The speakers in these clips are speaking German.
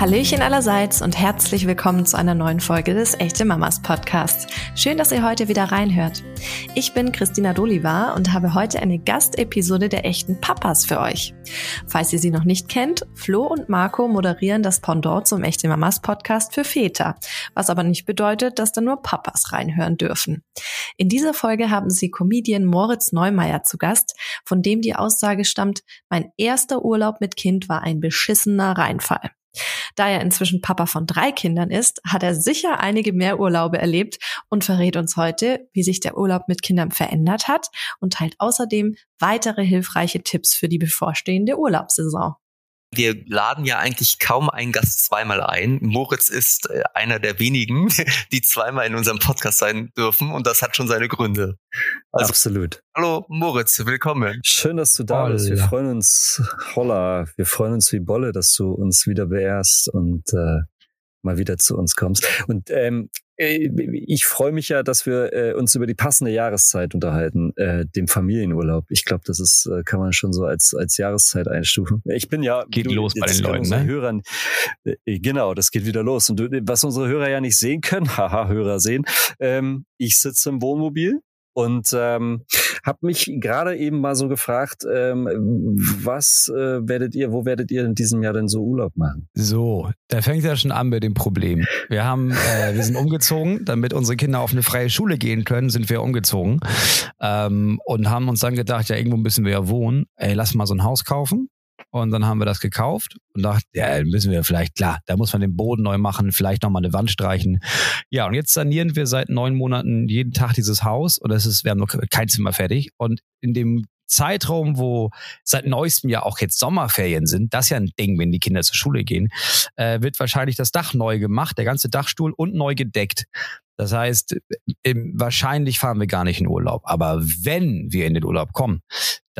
Hallöchen allerseits und herzlich willkommen zu einer neuen Folge des Echte Mamas Podcasts. Schön, dass ihr heute wieder reinhört. Ich bin Christina Dolivar und habe heute eine Gastepisode der echten Papas für euch. Falls ihr sie noch nicht kennt, Flo und Marco moderieren das Pendant zum Echte Mamas Podcast für Väter, was aber nicht bedeutet, dass da nur Papas reinhören dürfen. In dieser Folge haben sie Comedian Moritz Neumeier zu Gast, von dem die Aussage stammt, mein erster Urlaub mit Kind war ein beschissener Reinfall. Da er inzwischen Papa von drei Kindern ist, hat er sicher einige mehr Urlaube erlebt und verrät uns heute, wie sich der Urlaub mit Kindern verändert hat und teilt außerdem weitere hilfreiche Tipps für die bevorstehende Urlaubssaison. Wir laden ja eigentlich kaum einen Gast zweimal ein. Moritz ist äh, einer der wenigen, die zweimal in unserem Podcast sein dürfen und das hat schon seine Gründe. Also, Absolut. Hallo Moritz, willkommen. Schön, dass du da Holla. bist. Wir freuen uns, holla, wir freuen uns wie Bolle, dass du uns wieder beehrst und äh, mal wieder zu uns kommst. Und ähm, äh, ich freue mich ja, dass wir äh, uns über die passende Jahreszeit unterhalten, äh, dem Familienurlaub. Ich glaube, das ist, äh, kann man schon so als, als Jahreszeit einstufen. Ich bin ja. Geht du, los bei den Leuten, ne? Hörern, äh, genau, das geht wieder los. Und du, was unsere Hörer ja nicht sehen können, haha, Hörer sehen, ähm, ich sitze im Wohnmobil und ähm, habe mich gerade eben mal so gefragt, ähm, was äh, werdet ihr, wo werdet ihr in diesem Jahr denn so Urlaub machen? So, da fängt ja schon an mit dem Problem. Wir haben, äh, wir sind umgezogen, damit unsere Kinder auf eine freie Schule gehen können, sind wir umgezogen ähm, und haben uns dann gedacht, ja irgendwo müssen wir ja wohnen. Ey, lass mal so ein Haus kaufen und dann haben wir das gekauft und dachten, ja, müssen wir vielleicht, klar, da muss man den Boden neu machen, vielleicht nochmal eine Wand streichen. Ja, und jetzt sanieren wir seit neun Monaten jeden Tag dieses Haus und es ist, wir haben noch kein Zimmer fertig. Und in dem Zeitraum, wo seit neuestem Jahr auch jetzt Sommerferien sind, das ist ja ein Ding, wenn die Kinder zur Schule gehen, äh, wird wahrscheinlich das Dach neu gemacht, der ganze Dachstuhl und neu gedeckt. Das heißt, im, wahrscheinlich fahren wir gar nicht in Urlaub. Aber wenn wir in den Urlaub kommen,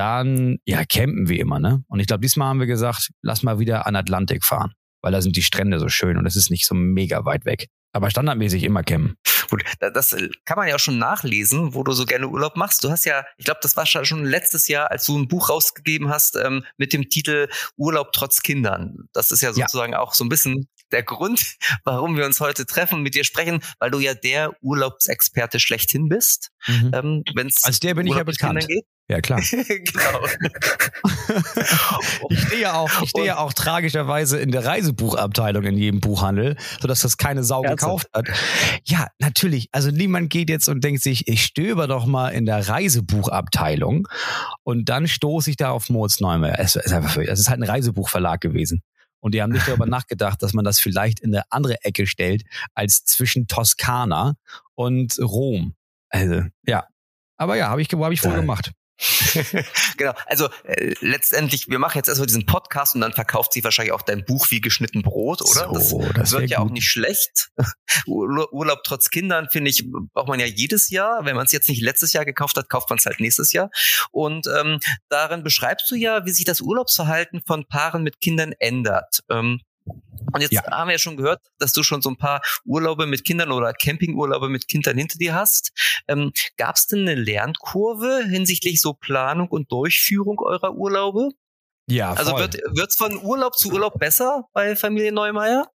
dann ja campen wir immer, ne? Und ich glaube, diesmal haben wir gesagt, lass mal wieder an Atlantik fahren, weil da sind die Strände so schön und es ist nicht so mega weit weg. Aber standardmäßig immer campen. Gut, das kann man ja auch schon nachlesen, wo du so gerne Urlaub machst. Du hast ja, ich glaube, das war schon letztes Jahr, als du ein Buch rausgegeben hast ähm, mit dem Titel Urlaub trotz Kindern. Das ist ja sozusagen ja. auch so ein bisschen der Grund, warum wir uns heute treffen und mit dir sprechen, weil du ja der Urlaubsexperte schlechthin bist. Mhm. Ähm, wenn's Als der bin Urlaub ich ja bekannt. Geht. Ja, klar. genau. ich stehe ja auch, ich stehe ja auch tragischerweise in der Reisebuchabteilung in jedem Buchhandel, sodass das keine Sau Ernsthaft? gekauft hat. Ja, natürlich. Also niemand geht jetzt und denkt sich, ich stöber doch mal in der Reisebuchabteilung und dann stoße ich da auf Moritz Neumann. Es ist einfach, es ist halt ein Reisebuchverlag gewesen. Und die haben nicht darüber nachgedacht, dass man das vielleicht in eine andere Ecke stellt, als zwischen Toskana und Rom. Also, ja. Aber ja, habe ich, hab ich wohl gemacht. genau. Also äh, letztendlich, wir machen jetzt erstmal diesen Podcast und dann verkauft sie wahrscheinlich auch dein Buch wie geschnitten Brot, oder? So, das, das wird ja gut. auch nicht schlecht. Urlaub trotz Kindern, finde ich, braucht man ja jedes Jahr. Wenn man es jetzt nicht letztes Jahr gekauft hat, kauft man es halt nächstes Jahr. Und ähm, darin beschreibst du ja, wie sich das Urlaubsverhalten von Paaren mit Kindern ändert. Ähm, und jetzt ja. haben wir ja schon gehört, dass du schon so ein paar Urlaube mit Kindern oder Campingurlaube mit Kindern hinter dir hast. Ähm, Gab es denn eine Lernkurve hinsichtlich so Planung und Durchführung eurer Urlaube? Ja, also voll. Also wird es von Urlaub zu Urlaub besser bei Familie Neumeier?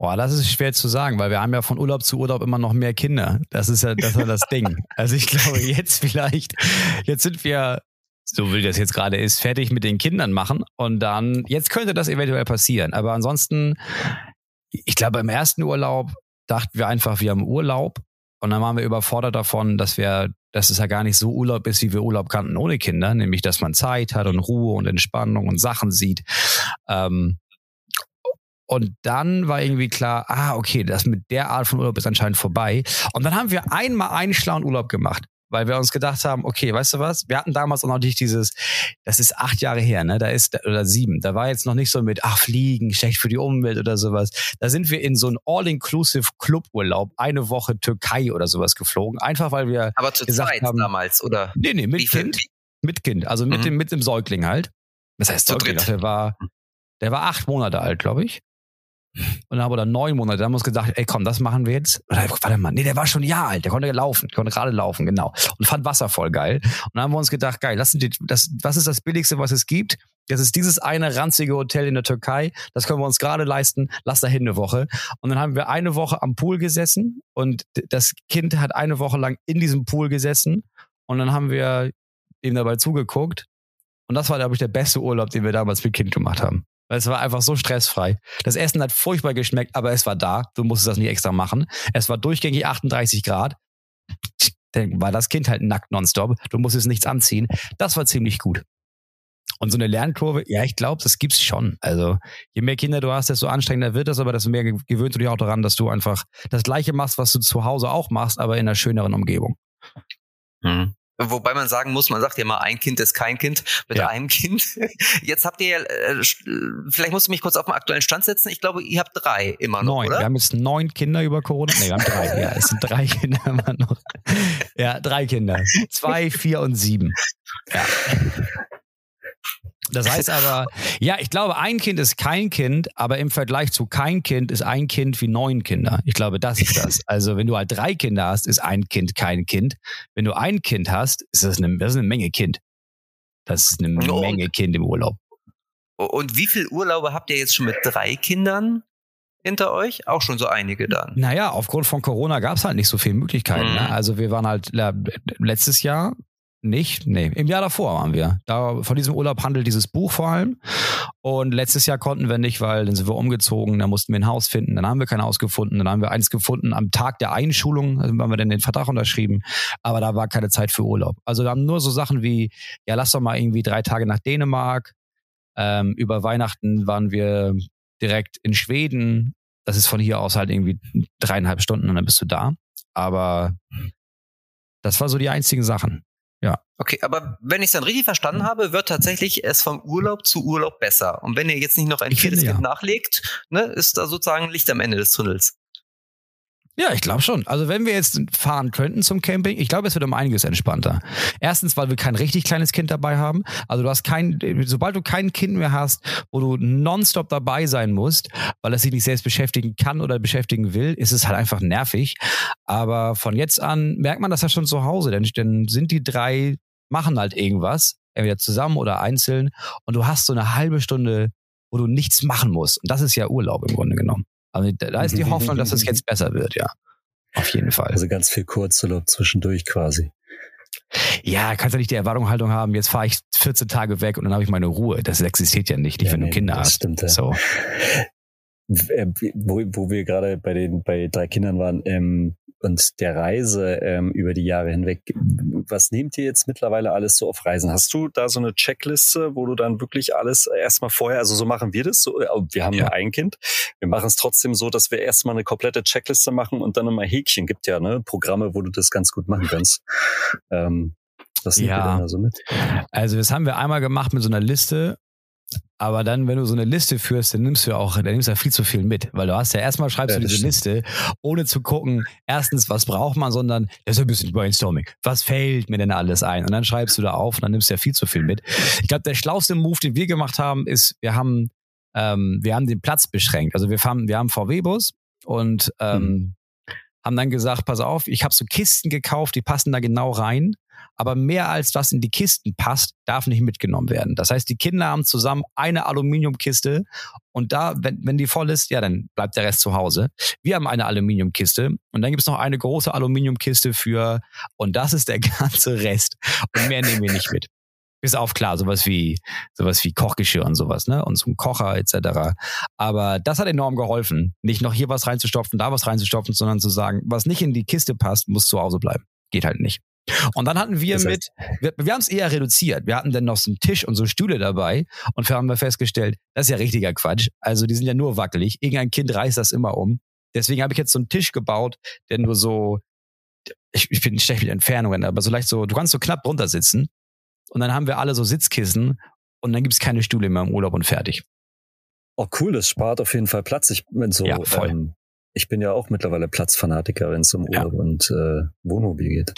Boah, das ist schwer zu sagen, weil wir haben ja von Urlaub zu Urlaub immer noch mehr Kinder. Das ist ja das, ist das Ding. Also ich glaube, jetzt vielleicht, jetzt sind wir so wie das jetzt gerade ist, fertig mit den Kindern machen und dann, jetzt könnte das eventuell passieren. Aber ansonsten, ich glaube, im ersten Urlaub dachten wir einfach, wir haben Urlaub und dann waren wir überfordert davon, dass wir, dass es ja gar nicht so Urlaub ist, wie wir Urlaub kannten ohne Kinder, nämlich dass man Zeit hat und Ruhe und Entspannung und Sachen sieht. Ähm, und dann war irgendwie klar, ah, okay, das mit der Art von Urlaub ist anscheinend vorbei. Und dann haben wir einmal einen schlauen Urlaub gemacht weil wir uns gedacht haben, okay, weißt du was? Wir hatten damals auch noch nicht dieses, das ist acht Jahre her, ne? Da ist, oder sieben. Da war jetzt noch nicht so mit, ach, Fliegen, schlecht für die Umwelt oder sowas. Da sind wir in so einen All-Inclusive Cluburlaub, eine Woche Türkei oder sowas geflogen. Einfach weil wir. Aber zu gesagt zweit haben, damals, oder? Nee, nee, mit Kind. Mit Kind. Also mit mhm. dem, mit dem Säugling halt. Das heißt, Säugling, der war, der war acht Monate alt, glaube ich. Und dann oder neun Monate. Dann haben wir uns gedacht, ey komm, das machen wir jetzt. Warte mal, nee, der war schon ein Jahr alt, der konnte laufen, konnte gerade laufen, genau. Und fand Wasser voll geil. Und dann haben wir uns gedacht, geil, lass die, das, was ist das Billigste, was es gibt? Das ist dieses eine ranzige Hotel in der Türkei. Das können wir uns gerade leisten. Lass dahin eine Woche. Und dann haben wir eine Woche am Pool gesessen und das Kind hat eine Woche lang in diesem Pool gesessen. Und dann haben wir ihm dabei zugeguckt. Und das war, glaube ich, der beste Urlaub, den wir damals mit Kind gemacht haben. Weil es war einfach so stressfrei. Das Essen hat furchtbar geschmeckt, aber es war da. Du musstest das nicht extra machen. Es war durchgängig 38 Grad. Dann war das Kind halt nackt nonstop. Du musstest nichts anziehen. Das war ziemlich gut. Und so eine Lernkurve, ja, ich glaube, das gibt's schon. Also je mehr Kinder du hast, desto anstrengender wird das, aber desto mehr gewöhnst du dich auch daran, dass du einfach das Gleiche machst, was du zu Hause auch machst, aber in einer schöneren Umgebung. Mhm. Wobei man sagen muss, man sagt ja immer, ein Kind ist kein Kind mit ja. einem Kind. Jetzt habt ihr, äh, vielleicht musst du mich kurz auf den aktuellen Stand setzen. Ich glaube, ihr habt drei immer noch, neun. oder? Wir haben jetzt neun Kinder über Corona. Nee, wir haben drei. ja, es sind drei Kinder immer noch. Ja, drei Kinder. Zwei, vier und sieben. Ja. Das heißt aber, ja, ich glaube, ein Kind ist kein Kind, aber im Vergleich zu kein Kind ist ein Kind wie neun Kinder. Ich glaube, das ist das. Also, wenn du halt drei Kinder hast, ist ein Kind kein Kind. Wenn du ein Kind hast, ist das eine, das ist eine Menge Kind. Das ist eine und, Menge Kind im Urlaub. Und wie viele Urlaube habt ihr jetzt schon mit drei Kindern? hinter euch? Auch schon so einige dann. Naja, aufgrund von Corona gab es halt nicht so viele Möglichkeiten. Ne? Mhm. Ne? Also wir waren halt letztes Jahr nicht? Nee, im Jahr davor waren wir. Da, von diesem Urlaub handelt dieses Buch vor allem. Und letztes Jahr konnten wir nicht, weil dann sind wir umgezogen, dann mussten wir ein Haus finden, dann haben wir kein Haus gefunden, dann haben wir eins gefunden am Tag der Einschulung, dann haben wir dann den Vertrag unterschrieben, aber da war keine Zeit für Urlaub. Also da haben nur so Sachen wie, ja, lass doch mal irgendwie drei Tage nach Dänemark. Ähm, über Weihnachten waren wir direkt in Schweden. Das ist von hier aus halt irgendwie dreieinhalb Stunden und dann bist du da. Aber das war so die einzigen Sachen. Ja. Okay, aber wenn ich es dann richtig verstanden habe, wird tatsächlich es vom Urlaub zu Urlaub besser. Und wenn ihr jetzt nicht noch ein viertes ja. nachlegt, ne, ist da sozusagen Licht am Ende des Tunnels. Ja, ich glaube schon. Also wenn wir jetzt fahren könnten zum Camping, ich glaube, es wird um einiges entspannter. Erstens, weil wir kein richtig kleines Kind dabei haben. Also du hast kein, sobald du kein Kind mehr hast, wo du nonstop dabei sein musst, weil es sich nicht selbst beschäftigen kann oder beschäftigen will, ist es halt einfach nervig. Aber von jetzt an merkt man das ja schon zu Hause, denn dann sind die drei, machen halt irgendwas, entweder zusammen oder einzeln, und du hast so eine halbe Stunde, wo du nichts machen musst. Und das ist ja Urlaub im Grunde genommen. Also da ist die Hoffnung, dass es jetzt besser wird, ja. Auf jeden Fall. Also ganz viel Kurzurlaub zwischendurch quasi. Ja, kannst ja nicht die Erwartungshaltung haben, jetzt fahre ich 14 Tage weg und dann habe ich meine Ruhe. Das existiert ja nicht, nicht ja, wenn nee, du Kinder hast. Stimmt, ja. So. Äh, wo, wo wir gerade bei den bei drei Kindern waren, ähm, und der Reise ähm, über die Jahre hinweg. Was nehmt ihr jetzt mittlerweile alles so auf Reisen? Hast du da so eine Checkliste, wo du dann wirklich alles erstmal vorher, also so machen wir das, so, äh, wir haben ja. nur ein Kind, wir machen es trotzdem so, dass wir erstmal eine komplette Checkliste machen und dann immer Häkchen gibt ja, ne, Programme, wo du das ganz gut machen kannst. Ähm, was nimmt ja. ihr dann da so mit? Also das haben wir einmal gemacht mit so einer Liste aber dann, wenn du so eine Liste führst, dann nimmst du auch, dann nimmst du ja viel zu viel mit, weil du hast ja erstmal schreibst ja, du diese Liste, ohne zu gucken, erstens, was braucht man, sondern das ist ein bisschen Brainstorming. Was fällt mir denn alles ein? Und dann schreibst du da auf und dann nimmst du ja viel zu viel mit. Ich glaube, der schlauste Move, den wir gemacht haben, ist, wir haben, ähm, wir haben den Platz beschränkt. Also wir haben, wir haben VW-Bus und ähm, hm. Haben dann gesagt, pass auf, ich habe so Kisten gekauft, die passen da genau rein aber mehr als was in die Kisten passt, darf nicht mitgenommen werden. Das heißt, die Kinder haben zusammen eine Aluminiumkiste und da, wenn, wenn die voll ist, ja, dann bleibt der Rest zu Hause. Wir haben eine Aluminiumkiste und dann gibt es noch eine große Aluminiumkiste für, und das ist der ganze Rest. Und mehr nehmen wir nicht mit. Bis auf klar, sowas wie, sowas wie Kochgeschirr und sowas, ne? Und so ein Kocher etc. Aber das hat enorm geholfen. Nicht noch hier was reinzustopfen, da was reinzustopfen, sondern zu sagen, was nicht in die Kiste passt, muss zu Hause bleiben. Geht halt nicht. Und dann hatten wir das heißt, mit, wir, wir haben es eher reduziert. Wir hatten dann noch so einen Tisch und so Stühle dabei und wir haben festgestellt, das ist ja richtiger Quatsch. Also die sind ja nur wackelig. Irgendein Kind reißt das immer um. Deswegen habe ich jetzt so einen Tisch gebaut, der nur so, ich, ich bin schlecht mit Entfernungen, aber so leicht so, du kannst so knapp drunter sitzen. Und dann haben wir alle so Sitzkissen und dann gibt es keine Stühle mehr im Urlaub und fertig. Oh cool, das spart auf jeden Fall Platz. Ich bin so, ja, voll. Ähm, ich bin ja auch mittlerweile Platzfanatiker, wenn es um Urlaub ja. und äh, Wohnmobil geht.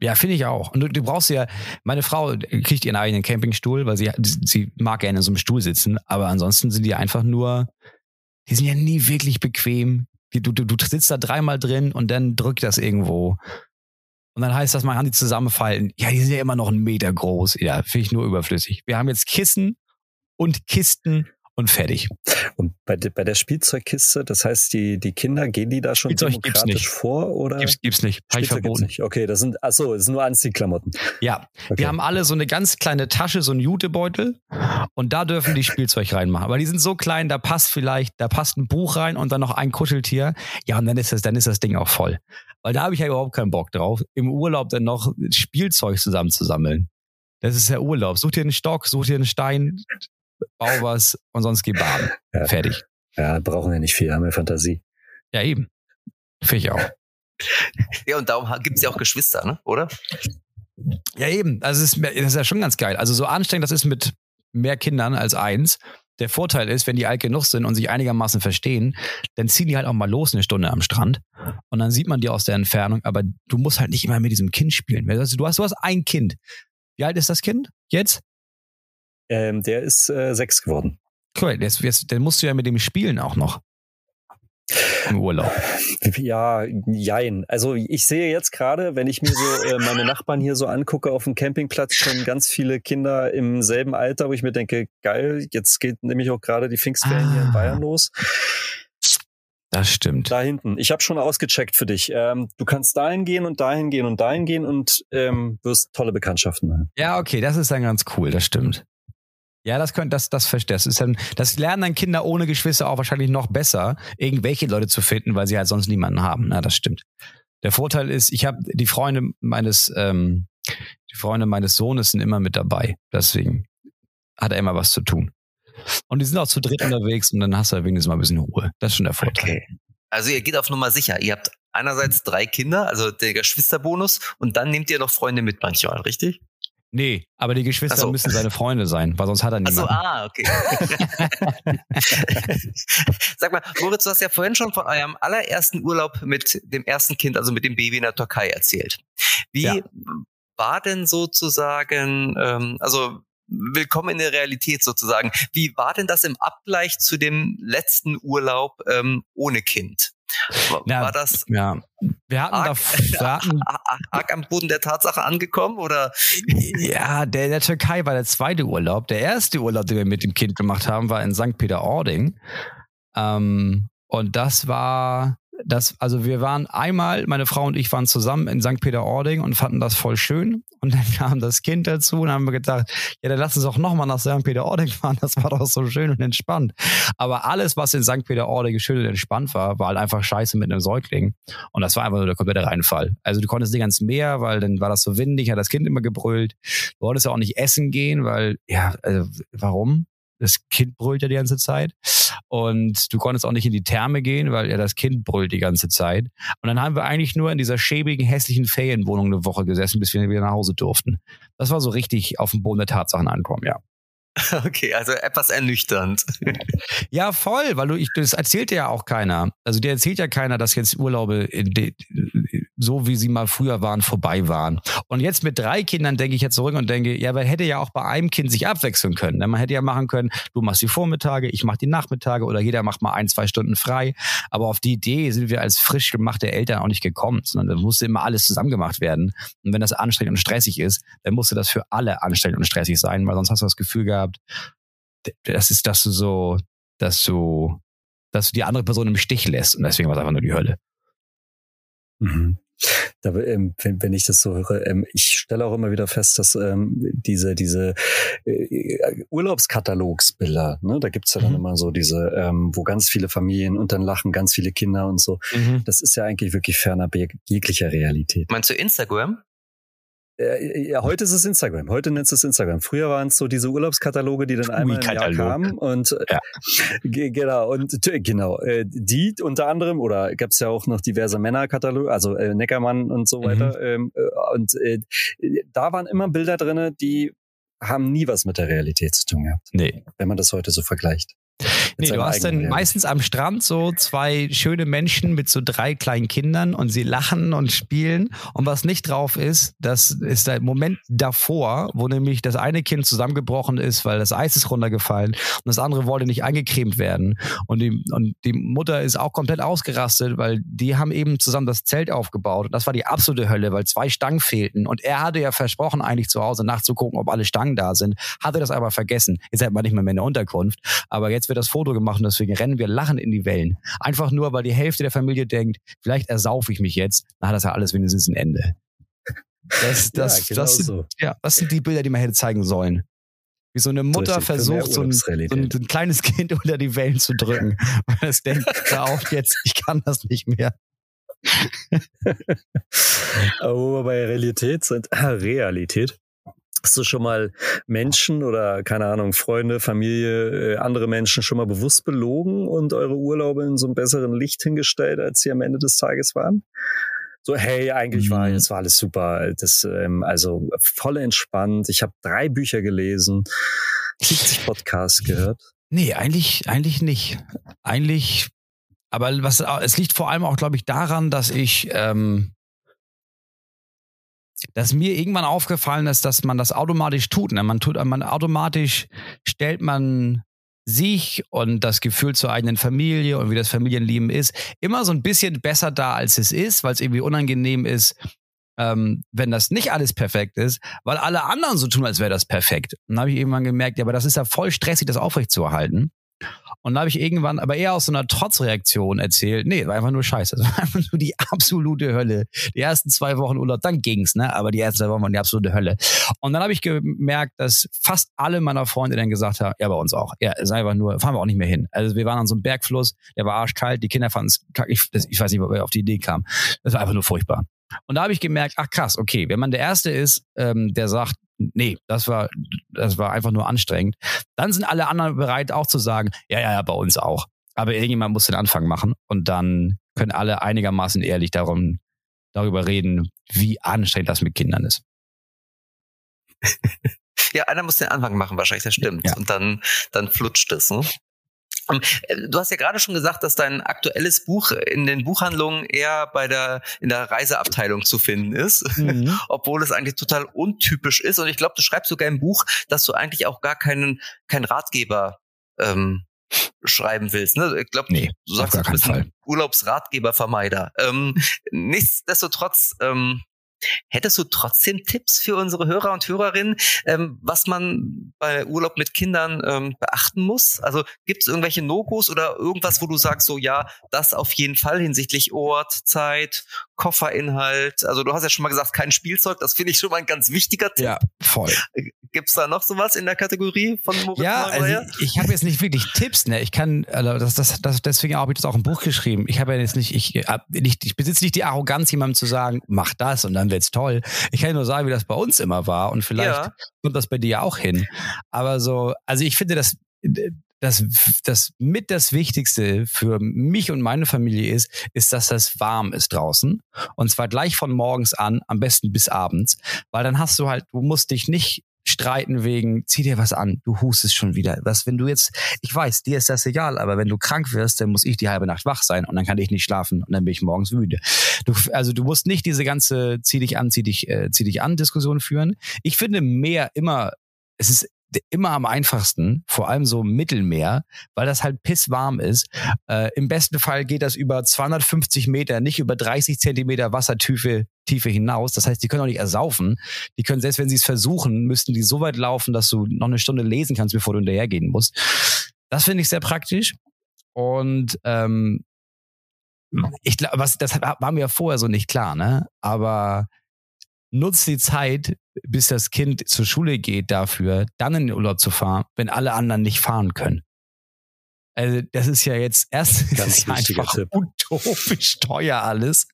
Ja, finde ich auch. Und du, du, brauchst ja, meine Frau kriegt ihren eigenen Campingstuhl, weil sie, sie mag gerne in so einem Stuhl sitzen, aber ansonsten sind die einfach nur die sind ja nie wirklich bequem. Du, du, du sitzt da dreimal drin und dann drückt das irgendwo. Und dann heißt das, man kann die zusammenfalten. Ja, die sind ja immer noch einen Meter groß. Ja, finde ich nur überflüssig. Wir haben jetzt Kissen und Kisten und fertig. Und bei, de, bei der Spielzeugkiste, das heißt, die, die Kinder, gehen die da schon Spielzeug demokratisch vor oder? Gibt's, gibt's nicht. Habe ich verboten. Nicht. Okay, das sind, ach so, das sind nur Anziehklamotten. Ja. Okay. Wir haben alle so eine ganz kleine Tasche, so einen Jutebeutel und da dürfen die Spielzeug reinmachen. Aber die sind so klein, da passt vielleicht, da passt ein Buch rein und dann noch ein Kuscheltier. Ja, und dann ist das, dann ist das Ding auch voll. Weil da habe ich ja überhaupt keinen Bock drauf, im Urlaub dann noch Spielzeug zusammenzusammeln. Das ist der Urlaub. Such dir einen Stock, such dir einen Stein, bau was und sonst geh baden. Ja. Fertig. Ja, brauchen wir nicht viel, haben wir Fantasie. Ja, eben. Finde ich auch. Ja, und darum gibt es ja auch Geschwister, ne? oder? Ja, eben. Also, es ist, das ist ja schon ganz geil. Also, so anstrengend das ist mit mehr Kindern als eins. Der Vorteil ist, wenn die alt genug sind und sich einigermaßen verstehen, dann ziehen die halt auch mal los eine Stunde am Strand und dann sieht man die aus der Entfernung, aber du musst halt nicht immer mit diesem Kind spielen. Also, du hast, du hast ein Kind. Wie alt ist das Kind jetzt? Ähm, der ist äh, sechs geworden. Cool, jetzt, jetzt, dann musst du ja mit dem spielen auch noch. Im Urlaub. Ja, jein. Also ich sehe jetzt gerade, wenn ich mir so äh, meine Nachbarn hier so angucke auf dem Campingplatz, schon ganz viele Kinder im selben Alter, wo ich mir denke, geil, jetzt geht nämlich auch gerade die Pfingstferien ah. hier in ah. Bayern los. Das stimmt. Da hinten. Ich habe schon ausgecheckt für dich. Ähm, du kannst dahin gehen und dahin gehen und dahin gehen und ähm, wirst tolle Bekanntschaften machen. Ja, okay, das ist dann ganz cool, das stimmt. Ja, das könnte, das, das verstehe das dann, das lernen dann Kinder ohne Geschwister auch wahrscheinlich noch besser, irgendwelche Leute zu finden, weil sie halt sonst niemanden haben. Na, das stimmt. Der Vorteil ist, ich habe die Freunde meines, ähm, die Freunde meines Sohnes sind immer mit dabei. Deswegen hat er immer was zu tun. Und die sind auch zu dritt unterwegs und dann hast du halt wenigstens mal ein bisschen Ruhe. Das ist schon der Vorteil. Okay. Also ihr geht auf Nummer sicher. Ihr habt einerseits drei Kinder, also der Geschwisterbonus, und dann nehmt ihr noch Freunde mit manchmal, richtig? Nee, aber die Geschwister so. müssen seine Freunde sein, weil sonst hat er niemanden. Ach so, ah, okay. Sag mal, Moritz, du hast ja vorhin schon von eurem allerersten Urlaub mit dem ersten Kind, also mit dem Baby in der Türkei erzählt. Wie ja. war denn sozusagen, ähm, also willkommen in der Realität sozusagen, wie war denn das im Abgleich zu dem letzten Urlaub ähm, ohne Kind? War, ja, war das ja. wir hatten arg, da, wir hatten, arg am Boden der Tatsache angekommen oder? Ja, der, der Türkei war der zweite Urlaub. Der erste Urlaub, den wir mit dem Kind gemacht haben, war in St. Peter-Ording. Ähm, und das war das, also wir waren einmal, meine Frau und ich waren zusammen in St. Peter-Ording und fanden das voll schön. Und dann kam das Kind dazu und haben wir gedacht, ja, dann lass uns auch nochmal nach St. Peter-Ording fahren. Das war doch so schön und entspannt. Aber alles, was in St. Peter-Ording schön und entspannt war, war halt einfach scheiße mit einem Säugling. Und das war einfach nur der komplette Reinfall. Also du konntest nicht ans Meer, weil dann war das so windig, hat das Kind immer gebrüllt. Du wolltest ja auch nicht essen gehen, weil, ja, also, warum? Das Kind brüllt ja die ganze Zeit. Und du konntest auch nicht in die Therme gehen, weil ja das Kind brüllt die ganze Zeit. Und dann haben wir eigentlich nur in dieser schäbigen, hässlichen Ferienwohnung eine Woche gesessen, bis wir wieder nach Hause durften. Das war so richtig auf dem Boden der Tatsachen ankommen, ja. Okay, also etwas ernüchternd. Ja, voll, weil du, ich, das erzählt dir ja auch keiner. Also dir erzählt ja keiner, dass jetzt Urlaube so wie sie mal früher waren, vorbei waren. Und jetzt mit drei Kindern denke ich jetzt zurück und denke, ja, man hätte ja auch bei einem Kind sich abwechseln können. Man hätte ja machen können, du machst die Vormittage, ich mach die Nachmittage oder jeder macht mal ein, zwei Stunden frei. Aber auf die Idee sind wir als frisch gemachte Eltern auch nicht gekommen, sondern da musste immer alles zusammen gemacht werden. Und wenn das anstrengend und stressig ist, dann musste das für alle anstrengend und stressig sein, weil sonst hast du das Gefühl gehabt, gehabt, das ist, dass du so, dass du, dass du die andere Person im Stich lässt und deswegen war es einfach nur die Hölle. Mhm. Da, ähm, wenn, wenn ich das so höre, ähm, ich stelle auch immer wieder fest, dass ähm, diese, diese äh, Urlaubskatalogsbilder, ne, da gibt's ja dann mhm. immer so diese, ähm, wo ganz viele Familien und dann lachen ganz viele Kinder und so. Mhm. Das ist ja eigentlich wirklich fernab jeglicher Realität. Meinst du Instagram? Äh, ja, heute ist es Instagram. Heute nennt es Instagram. Früher waren es so diese Urlaubskataloge, die dann einmal im Jahr kamen. Und äh, ja. genau, und genau, äh, die unter anderem, oder gab es ja auch noch diverse Männerkataloge, also äh, Neckermann und so weiter. Mhm. Ähm, und äh, da waren immer Bilder drinne, die haben nie was mit der Realität zu tun gehabt. Nee. Wenn man das heute so vergleicht. Nee, du hast dann meistens am Strand so zwei schöne Menschen mit so drei kleinen Kindern und sie lachen und spielen. Und was nicht drauf ist, das ist der Moment davor, wo nämlich das eine Kind zusammengebrochen ist, weil das Eis ist runtergefallen und das andere wollte nicht eingecremt werden. Und die, und die Mutter ist auch komplett ausgerastet, weil die haben eben zusammen das Zelt aufgebaut. Und das war die absolute Hölle, weil zwei Stangen fehlten. Und er hatte ja versprochen, eigentlich zu Hause nachzugucken, ob alle Stangen da sind, hatte das aber vergessen. Jetzt hat man nicht mehr, mehr eine Unterkunft. Aber jetzt wird das Foto gemacht und deswegen rennen wir lachend in die Wellen. Einfach nur, weil die Hälfte der Familie denkt, vielleicht ersaufe ich mich jetzt, dann hat das ja alles wenigstens ein Ende. Das, das, ja, genau das, sind, so. ja, das sind die Bilder, die man hätte zeigen sollen. Wie so eine Mutter versucht, so ein, so, ein, kleines Kind unter die Wellen zu drücken. Weil es denkt, da auf jetzt, ich kann das nicht mehr. Aber wo wir bei Realität sind, Realität, Hast du schon mal Menschen oder keine Ahnung, Freunde, Familie, äh, andere Menschen schon mal bewusst belogen und eure Urlaube in so einem besseren Licht hingestellt, als sie am Ende des Tages waren? So, hey, eigentlich war es mhm. war alles super. Das, ähm, also voll entspannt. Ich habe drei Bücher gelesen, 70 Podcasts gehört. Nee, eigentlich, eigentlich nicht. Eigentlich, aber was, es liegt vor allem auch, glaube ich, daran, dass ich ähm, dass mir irgendwann aufgefallen ist, dass man das automatisch tut. Ne? Man tut, man automatisch stellt man sich und das Gefühl zur eigenen Familie und wie das Familienleben ist, immer so ein bisschen besser da, als es ist, weil es irgendwie unangenehm ist, ähm, wenn das nicht alles perfekt ist, weil alle anderen so tun, als wäre das perfekt. Und dann habe ich irgendwann gemerkt, ja, aber das ist ja voll stressig, das aufrechtzuerhalten. Und da habe ich irgendwann aber eher aus so einer Trotzreaktion erzählt, nee, war einfach nur scheiße. Das war einfach nur die absolute Hölle. Die ersten zwei Wochen Urlaub, dann ging's, ne? Aber die ersten zwei Wochen waren die absolute Hölle. Und dann habe ich gemerkt, dass fast alle meiner Freunde dann gesagt haben, ja, bei uns auch. Ja, ist einfach nur, fahren wir auch nicht mehr hin. Also wir waren an so einem Bergfluss, der war arschkalt, die Kinder fanden es ich, ich weiß nicht, ob wir auf die Idee kamen. Das war einfach nur furchtbar. Und da habe ich gemerkt, ach krass, okay, wenn man der Erste ist, ähm, der sagt, nee, das war, das war einfach nur anstrengend. Dann sind alle anderen bereit auch zu sagen, ja, ja, ja, bei uns auch. Aber irgendjemand muss den Anfang machen und dann können alle einigermaßen ehrlich darum, darüber reden, wie anstrengend das mit Kindern ist. ja, einer muss den Anfang machen, wahrscheinlich, das stimmt. Ja. Und dann, dann flutscht es. Ne? Ähm, äh, du hast ja gerade schon gesagt, dass dein aktuelles Buch in den Buchhandlungen eher bei der in der Reiseabteilung zu finden ist, mhm. obwohl es eigentlich total untypisch ist. Und ich glaube, du schreibst sogar im Buch, dass du eigentlich auch gar keinen keinen Ratgeber ähm, schreiben willst. Ne? Ich glaube, nee, du sagst, du bist ein Urlaubsratgebervermeider. Ähm, nichtsdestotrotz ähm, Hättest du trotzdem Tipps für unsere Hörer und Hörerinnen, ähm, was man bei Urlaub mit Kindern ähm, beachten muss? Also gibt es irgendwelche No-Gos oder irgendwas, wo du sagst, so ja, das auf jeden Fall hinsichtlich Ort, Zeit, Kofferinhalt? Also du hast ja schon mal gesagt, kein Spielzeug, das finde ich schon mal ein ganz wichtiger Tipp. Ja, voll. Gibt es da noch sowas in der Kategorie von Moritz Ja, also ich habe jetzt nicht wirklich Tipps, ne? Ich kann, also das, das, das, deswegen habe ich das auch im Buch geschrieben. Ich habe ja jetzt nicht, ich, nicht, ich besitze nicht die Arroganz, jemandem zu sagen, mach das und dann wird's toll. Ich kann nur sagen, wie das bei uns immer war und vielleicht ja. kommt das bei dir ja auch hin. Aber so, also ich finde, das, das, das mit das Wichtigste für mich und meine Familie ist, ist, dass das warm ist draußen. Und zwar gleich von morgens an, am besten bis abends. Weil dann hast du halt, du musst dich nicht streiten wegen, zieh dir was an, du hustest schon wieder. Was, wenn du jetzt, ich weiß, dir ist das egal, aber wenn du krank wirst, dann muss ich die halbe Nacht wach sein und dann kann ich nicht schlafen und dann bin ich morgens müde. Du, also du musst nicht diese ganze zieh dich an, zieh dich, äh, zieh dich an Diskussion führen. Ich finde mehr immer, es ist immer am einfachsten, vor allem so Mittelmeer, weil das halt pisswarm ist. Äh, Im besten Fall geht das über 250 Meter, nicht über 30 Zentimeter Wassertiefe Tiefe hinaus. Das heißt, die können auch nicht ersaufen. Die können, selbst wenn sie es versuchen, müssten die so weit laufen, dass du noch eine Stunde lesen kannst, bevor du hinterhergehen musst. Das finde ich sehr praktisch. Und ähm, ich glaube, das war mir vorher so nicht klar, ne? Aber nutzt die Zeit, bis das Kind zur Schule geht, dafür, dann in den Urlaub zu fahren, wenn alle anderen nicht fahren können. Also das ist ja jetzt erst Ganz einfach Tipp. utopisch teuer alles.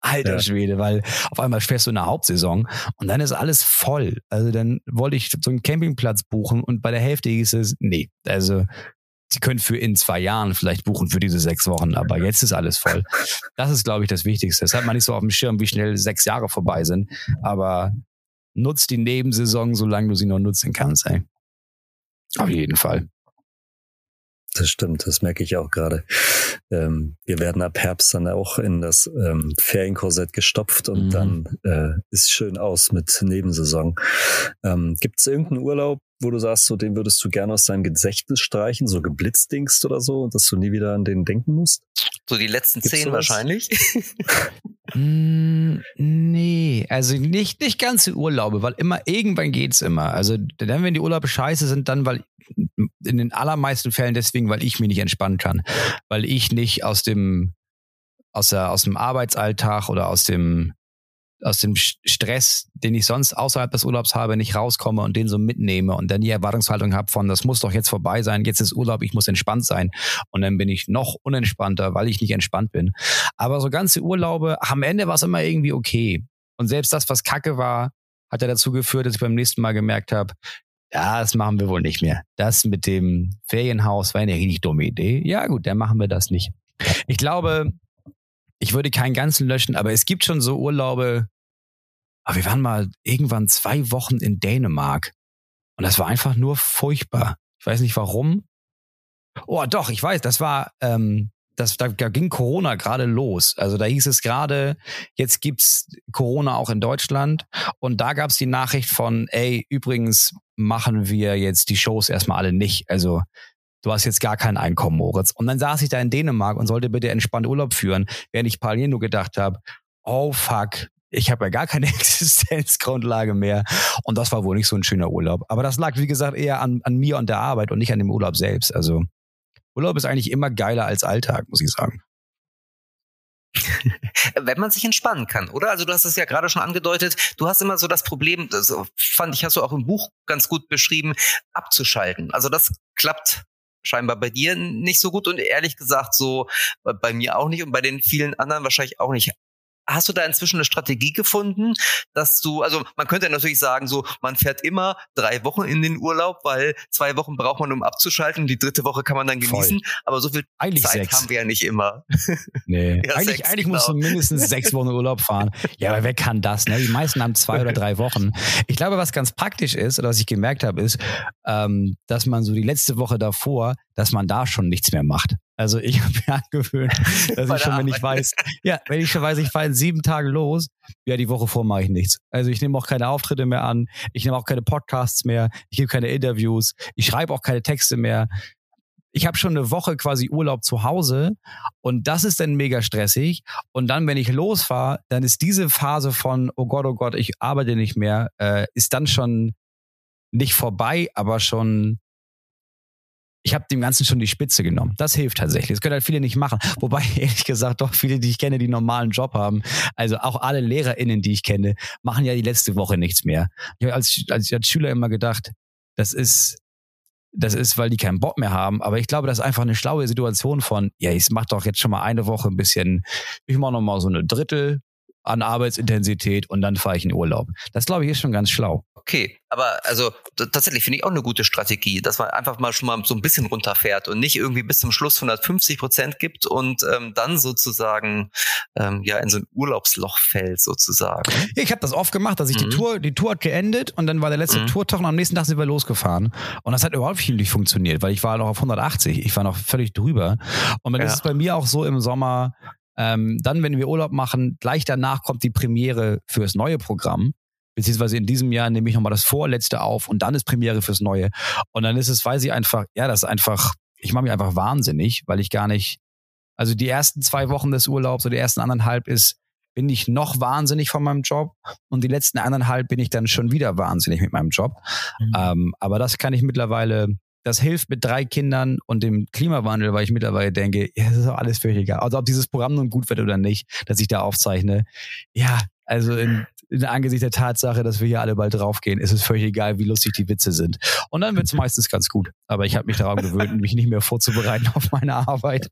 Alter ja. Schwede, weil auf einmal fährst du in der Hauptsaison und dann ist alles voll. Also dann wollte ich so einen Campingplatz buchen und bei der Hälfte hieß es, nee, also sie können für in zwei Jahren vielleicht buchen für diese sechs Wochen, aber jetzt ist alles voll. Das ist, glaube ich, das Wichtigste. Das hat man nicht so auf dem Schirm, wie schnell sechs Jahre vorbei sind, aber nutzt die Nebensaison, solange du sie noch nutzen kannst, ey. Auf jeden Fall. das stimmt. Das merke ich auch gerade. Ähm, wir werden ab Herbst dann auch in das ähm, Ferienkorsett gestopft und mhm. dann äh, ist schön aus mit Nebensaison. Ähm, Gibt es irgendeinen Urlaub, wo du sagst, so den würdest du gerne aus deinem Gedächtnis streichen, so geblitzdingst oder so, dass du nie wieder an den denken musst? So die letzten Gibt's zehn wahrscheinlich. mm, nee, also nicht, nicht ganze Urlaube, weil immer irgendwann geht's immer. Also dann, wenn die Urlaube scheiße sind, dann, weil in den allermeisten Fällen deswegen, weil ich mich nicht entspannen kann. Weil ich nicht aus dem, aus, der, aus dem Arbeitsalltag oder aus dem aus dem Stress, den ich sonst außerhalb des Urlaubs habe, nicht rauskomme und den so mitnehme und dann die Erwartungshaltung habe von, das muss doch jetzt vorbei sein, jetzt ist Urlaub, ich muss entspannt sein. Und dann bin ich noch unentspannter, weil ich nicht entspannt bin. Aber so ganze Urlaube, am Ende war es immer irgendwie okay. Und selbst das, was Kacke war, hat ja dazu geführt, dass ich beim nächsten Mal gemerkt habe, das machen wir wohl nicht mehr. Das mit dem Ferienhaus war eine richtig dumme Idee. Ja gut, dann machen wir das nicht. Ich glaube, ich würde keinen ganzen löschen, aber es gibt schon so Urlaube. Aber wir waren mal irgendwann zwei Wochen in Dänemark. Und das war einfach nur furchtbar. Ich weiß nicht warum. Oh, doch, ich weiß, das war, ähm, das, da, da ging Corona gerade los. Also da hieß es gerade, jetzt gibt's Corona auch in Deutschland. Und da gab's die Nachricht von, ey, übrigens machen wir jetzt die Shows erstmal alle nicht. Also du hast jetzt gar kein Einkommen, Moritz. Und dann saß ich da in Dänemark und sollte bitte entspannt Urlaub führen, während ich parallel nur gedacht habe, oh fuck, ich habe ja gar keine Existenzgrundlage mehr. Und das war wohl nicht so ein schöner Urlaub. Aber das lag, wie gesagt, eher an, an mir und der Arbeit und nicht an dem Urlaub selbst. Also Urlaub ist eigentlich immer geiler als Alltag, muss ich sagen. Wenn man sich entspannen kann, oder? Also du hast es ja gerade schon angedeutet, du hast immer so das Problem, das fand ich, hast du auch im Buch ganz gut beschrieben, abzuschalten. Also das klappt scheinbar bei dir nicht so gut und ehrlich gesagt so bei mir auch nicht und bei den vielen anderen wahrscheinlich auch nicht. Hast du da inzwischen eine Strategie gefunden, dass du, also man könnte natürlich sagen, so, man fährt immer drei Wochen in den Urlaub, weil zwei Wochen braucht man, um abzuschalten und die dritte Woche kann man dann genießen. Voll. Aber so viel eigentlich Zeit sechs. haben wir ja nicht immer. Nee, ja, eigentlich, sechs, eigentlich genau. musst du mindestens sechs Wochen Urlaub fahren. Ja, aber wer kann das? Ne? Die meisten haben zwei oder drei Wochen. Ich glaube, was ganz praktisch ist, oder was ich gemerkt habe, ist, ähm, dass man so die letzte Woche davor, dass man da schon nichts mehr macht. Also ich habe mir angewöhnt, dass ich schon, wenn ich weiß, ja, wenn ich schon weiß, ich fahre in sieben Tagen los, ja, die Woche vor mache ich nichts. Also ich nehme auch keine Auftritte mehr an, ich nehme auch keine Podcasts mehr, ich gebe keine Interviews, ich schreibe auch keine Texte mehr. Ich habe schon eine Woche quasi Urlaub zu Hause und das ist dann mega stressig. Und dann, wenn ich losfahre, dann ist diese Phase von, oh Gott, oh Gott, ich arbeite nicht mehr, äh, ist dann schon nicht vorbei, aber schon ich habe dem Ganzen schon die Spitze genommen. Das hilft tatsächlich. Das können halt viele nicht machen. Wobei, ehrlich gesagt, doch viele, die ich kenne, die normalen Job haben, also auch alle LehrerInnen, die ich kenne, machen ja die letzte Woche nichts mehr. Ich habe als, als, als Schüler immer gedacht, das ist, das ist, weil die keinen Bock mehr haben. Aber ich glaube, das ist einfach eine schlaue Situation von, ja, ich mach doch jetzt schon mal eine Woche ein bisschen, ich mache noch mal so eine Drittel an Arbeitsintensität und dann fahre ich in Urlaub. Das glaube ich ist schon ganz schlau okay. Aber also tatsächlich finde ich auch eine gute Strategie, dass man einfach mal schon mal so ein bisschen runterfährt und nicht irgendwie bis zum Schluss 150 Prozent gibt und ähm, dann sozusagen ähm, ja in so ein Urlaubsloch fällt sozusagen. Ich habe das oft gemacht, dass ich mhm. die Tour, die Tour hat geendet und dann war der letzte mhm. Tourtag und am nächsten Tag sind wir losgefahren und das hat überhaupt nicht funktioniert, weil ich war noch auf 180, ich war noch völlig drüber und dann ja. ist es bei mir auch so im Sommer, ähm, dann, wenn wir Urlaub machen, gleich danach kommt die Premiere fürs neue Programm beziehungsweise in diesem Jahr nehme ich nochmal das vorletzte auf und dann ist Premiere fürs Neue. Und dann ist es, weiß ich einfach, ja, das ist einfach, ich mache mich einfach wahnsinnig, weil ich gar nicht, also die ersten zwei Wochen des Urlaubs oder die ersten anderthalb ist, bin ich noch wahnsinnig von meinem Job und die letzten anderthalb bin ich dann schon wieder wahnsinnig mit meinem Job. Mhm. Ähm, aber das kann ich mittlerweile, das hilft mit drei Kindern und dem Klimawandel, weil ich mittlerweile denke, ja, das ist doch alles völlig egal. Also ob dieses Programm nun gut wird oder nicht, dass ich da aufzeichne. Ja, also in in Angesicht der Tatsache, dass wir hier alle bald draufgehen, ist es völlig egal, wie lustig die Witze sind. Und dann wird es meistens ganz gut. Aber ich habe mich daran gewöhnt, mich nicht mehr vorzubereiten auf meine Arbeit.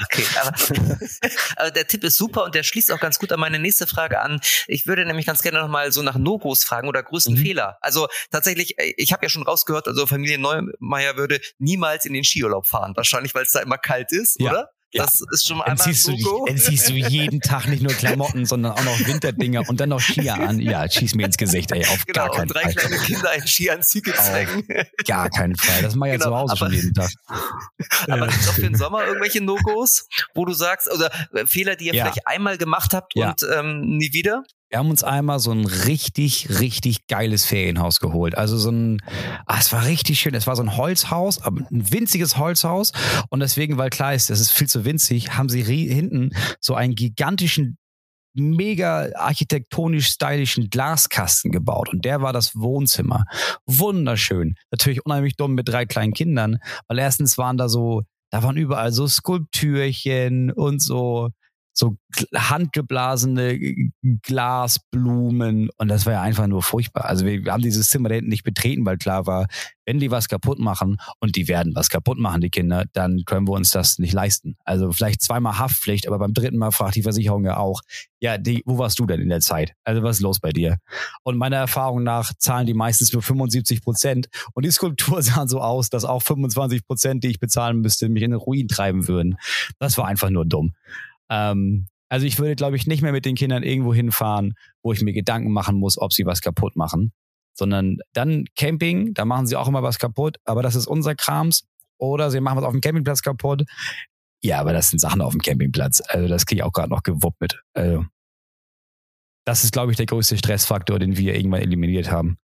Okay, aber, aber der Tipp ist super und der schließt auch ganz gut an meine nächste Frage an. Ich würde nämlich ganz gerne nochmal so nach No-Gos fragen oder größten mhm. Fehler. Also tatsächlich, äh, ich habe ja schon rausgehört, also Familie Neumeier würde niemals in den Skiurlaub fahren. Wahrscheinlich, weil es da immer kalt ist, ja. oder? Ja. Das ist schon mal dann siehst, du, dann siehst du jeden Tag nicht nur Klamotten, sondern auch noch Winterdinger und dann noch Skier an. Ja, schieß mir ins Gesicht, ey, auf genau, gar keinen und drei Fall. kleine Kinder in Skianzüge zwängen. Gar keinen Fall. Das mache ich genau, ja zu Hause aber, schon jeden Tag. Aber gibt es auch für den Sommer irgendwelche No-Gos, wo du sagst, oder äh, Fehler, die ihr ja. vielleicht einmal gemacht habt ja. und ähm, nie wieder? Wir haben uns einmal so ein richtig, richtig geiles Ferienhaus geholt. Also so ein, ah, es war richtig schön. Es war so ein Holzhaus, aber ein winziges Holzhaus. Und deswegen, weil klar ist, es ist viel zu winzig, haben sie hinten so einen gigantischen mega architektonisch stylischen Glaskasten gebaut und der war das Wohnzimmer. Wunderschön. Natürlich unheimlich dumm mit drei kleinen Kindern, weil erstens waren da so, da waren überall so Skulptürchen und so so handgeblasene Glasblumen und das war ja einfach nur furchtbar. Also wir, haben dieses Zimmer da hinten nicht betreten, weil klar war, wenn die was kaputt machen und die werden was kaputt machen, die Kinder, dann können wir uns das nicht leisten. Also vielleicht zweimal Haftpflicht, aber beim dritten Mal fragt die Versicherung ja auch, ja, die, wo warst du denn in der Zeit? Also was ist los bei dir? Und meiner Erfahrung nach zahlen die meistens nur 75 Prozent und die Skulptur sah so aus, dass auch 25 Prozent, die ich bezahlen müsste, mich in den Ruin treiben würden. Das war einfach nur dumm. Ähm, also ich würde, glaube ich, nicht mehr mit den Kindern irgendwo hinfahren, wo ich mir Gedanken machen muss, ob sie was kaputt machen. Sondern dann Camping, da machen sie auch immer was kaputt, aber das ist unser Krams. Oder sie machen was auf dem Campingplatz kaputt. Ja, aber das sind Sachen auf dem Campingplatz. Also das kriege ich auch gerade noch gewuppt mit. Also das ist, glaube ich, der größte Stressfaktor, den wir irgendwann eliminiert haben.